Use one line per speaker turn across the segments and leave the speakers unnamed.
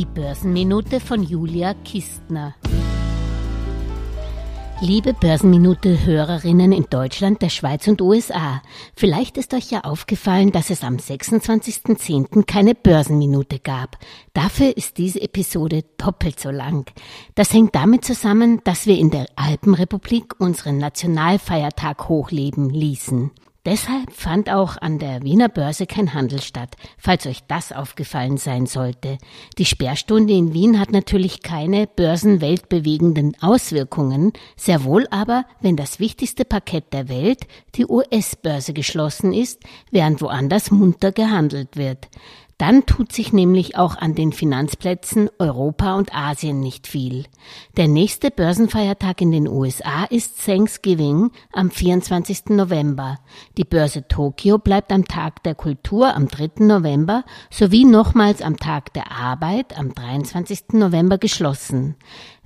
Die Börsenminute von Julia Kistner. Liebe Börsenminute-Hörerinnen in Deutschland, der Schweiz und USA, vielleicht ist euch ja aufgefallen, dass es am 26.10. keine Börsenminute gab. Dafür ist diese Episode doppelt so lang. Das hängt damit zusammen, dass wir in der Alpenrepublik unseren Nationalfeiertag hochleben ließen. Deshalb fand auch an der Wiener Börse kein Handel statt, falls euch das aufgefallen sein sollte. Die Sperrstunde in Wien hat natürlich keine börsenweltbewegenden Auswirkungen, sehr wohl aber, wenn das wichtigste Parkett der Welt, die US-Börse geschlossen ist, während woanders munter gehandelt wird. Dann tut sich nämlich auch an den Finanzplätzen Europa und Asien nicht viel. Der nächste Börsenfeiertag in den USA ist Thanksgiving am 24. November. Die Börse Tokio bleibt am Tag der Kultur am 3. November sowie nochmals am Tag der Arbeit am 23. November geschlossen.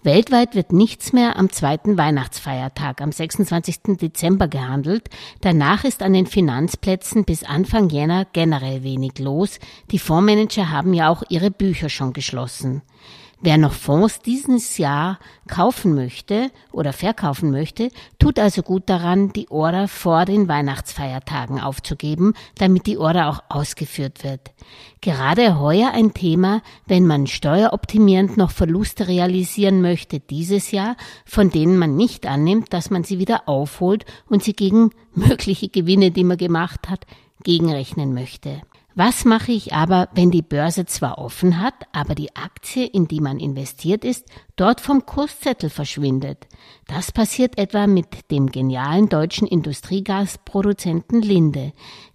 Weltweit wird nichts mehr am zweiten Weihnachtsfeiertag am 26. Dezember gehandelt. Danach ist an den Finanzplätzen bis Anfang Jänner generell wenig los. Die Fondsmanager haben ja auch ihre Bücher schon geschlossen. Wer noch Fonds dieses Jahr kaufen möchte oder verkaufen möchte, tut also gut daran, die Order vor den Weihnachtsfeiertagen aufzugeben, damit die Order auch ausgeführt wird. Gerade heuer ein Thema, wenn man steueroptimierend noch Verluste realisieren möchte dieses Jahr, von denen man nicht annimmt, dass man sie wieder aufholt und sie gegen mögliche Gewinne, die man gemacht hat, gegenrechnen möchte. Was mache ich aber, wenn die Börse zwar offen hat, aber die Aktie, in die man investiert ist, dort vom Kurszettel verschwindet? Das passiert etwa mit dem genialen deutschen Industriegasproduzenten Linde.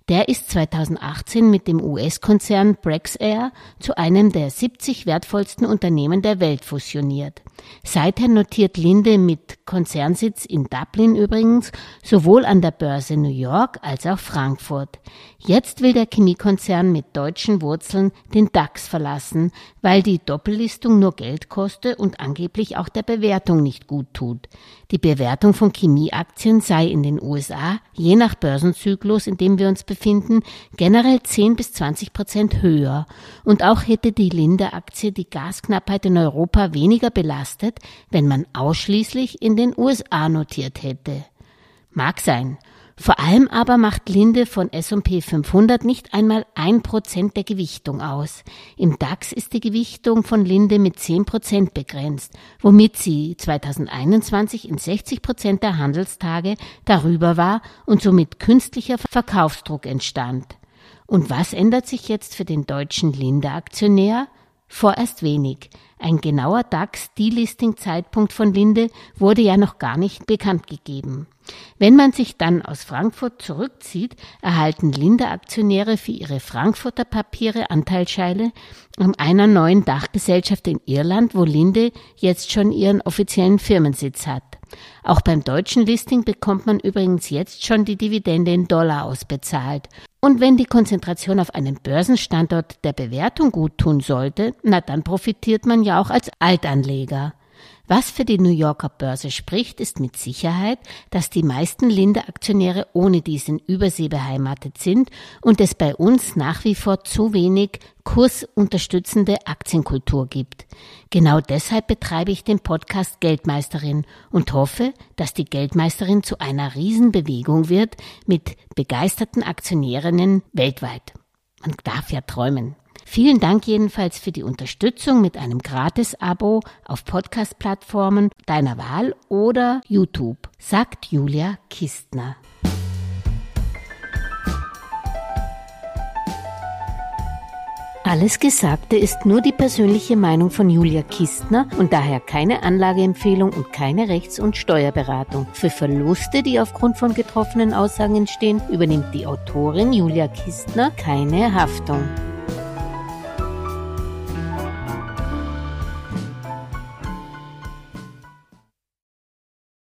Der ist 2018 mit dem US-Konzern Brexair zu einem der 70 wertvollsten Unternehmen der Welt fusioniert. Seither notiert Linde mit Konzernsitz in Dublin übrigens sowohl an der Börse New York als auch Frankfurt. Jetzt will der Chemiekonzern mit deutschen Wurzeln den DAX verlassen, weil die Doppellistung nur Geld koste und angeblich auch der Bewertung nicht gut tut. Die Bewertung von Chemieaktien sei in den USA, je nach Börsenzyklus, in dem wir uns befinden, generell 10 bis 20 Prozent höher. Und auch hätte die Linde-Aktie die Gasknappheit in Europa weniger belastet, wenn man ausschließlich in den USA notiert hätte. Mag sein. Vor allem aber macht Linde von S&P 500 nicht einmal ein Prozent der Gewichtung aus. Im DAX ist die Gewichtung von Linde mit 10 Prozent begrenzt, womit sie 2021 in 60 Prozent der Handelstage darüber war und somit künstlicher Verkaufsdruck entstand. Und was ändert sich jetzt für den deutschen Linde-Aktionär? Vorerst wenig. Ein genauer DAX-Delisting-Zeitpunkt von Linde wurde ja noch gar nicht bekannt gegeben. Wenn man sich dann aus Frankfurt zurückzieht, erhalten Linde-Aktionäre für ihre Frankfurter Papiere Anteilsscheine an einer neuen Dachgesellschaft in Irland, wo Linde jetzt schon ihren offiziellen Firmensitz hat. Auch beim deutschen Listing bekommt man übrigens jetzt schon die Dividende in Dollar ausbezahlt. Und wenn die Konzentration auf einen Börsenstandort der Bewertung gut tun sollte, na dann profitiert man ja auch als Altanleger. Was für die New Yorker Börse spricht, ist mit Sicherheit, dass die meisten Linde-Aktionäre ohne diesen Übersee beheimatet sind und es bei uns nach wie vor zu wenig kursunterstützende Aktienkultur gibt. Genau deshalb betreibe ich den Podcast Geldmeisterin und hoffe, dass die Geldmeisterin zu einer Riesenbewegung wird mit begeisterten Aktionärinnen weltweit. Man darf ja träumen. Vielen Dank jedenfalls für die Unterstützung mit einem Gratis-Abo auf Podcast-Plattformen deiner Wahl oder YouTube, sagt Julia Kistner. Alles Gesagte ist nur die persönliche Meinung von Julia Kistner und daher keine Anlageempfehlung und keine Rechts- und Steuerberatung. Für Verluste, die aufgrund von getroffenen Aussagen entstehen, übernimmt die Autorin Julia Kistner keine Haftung.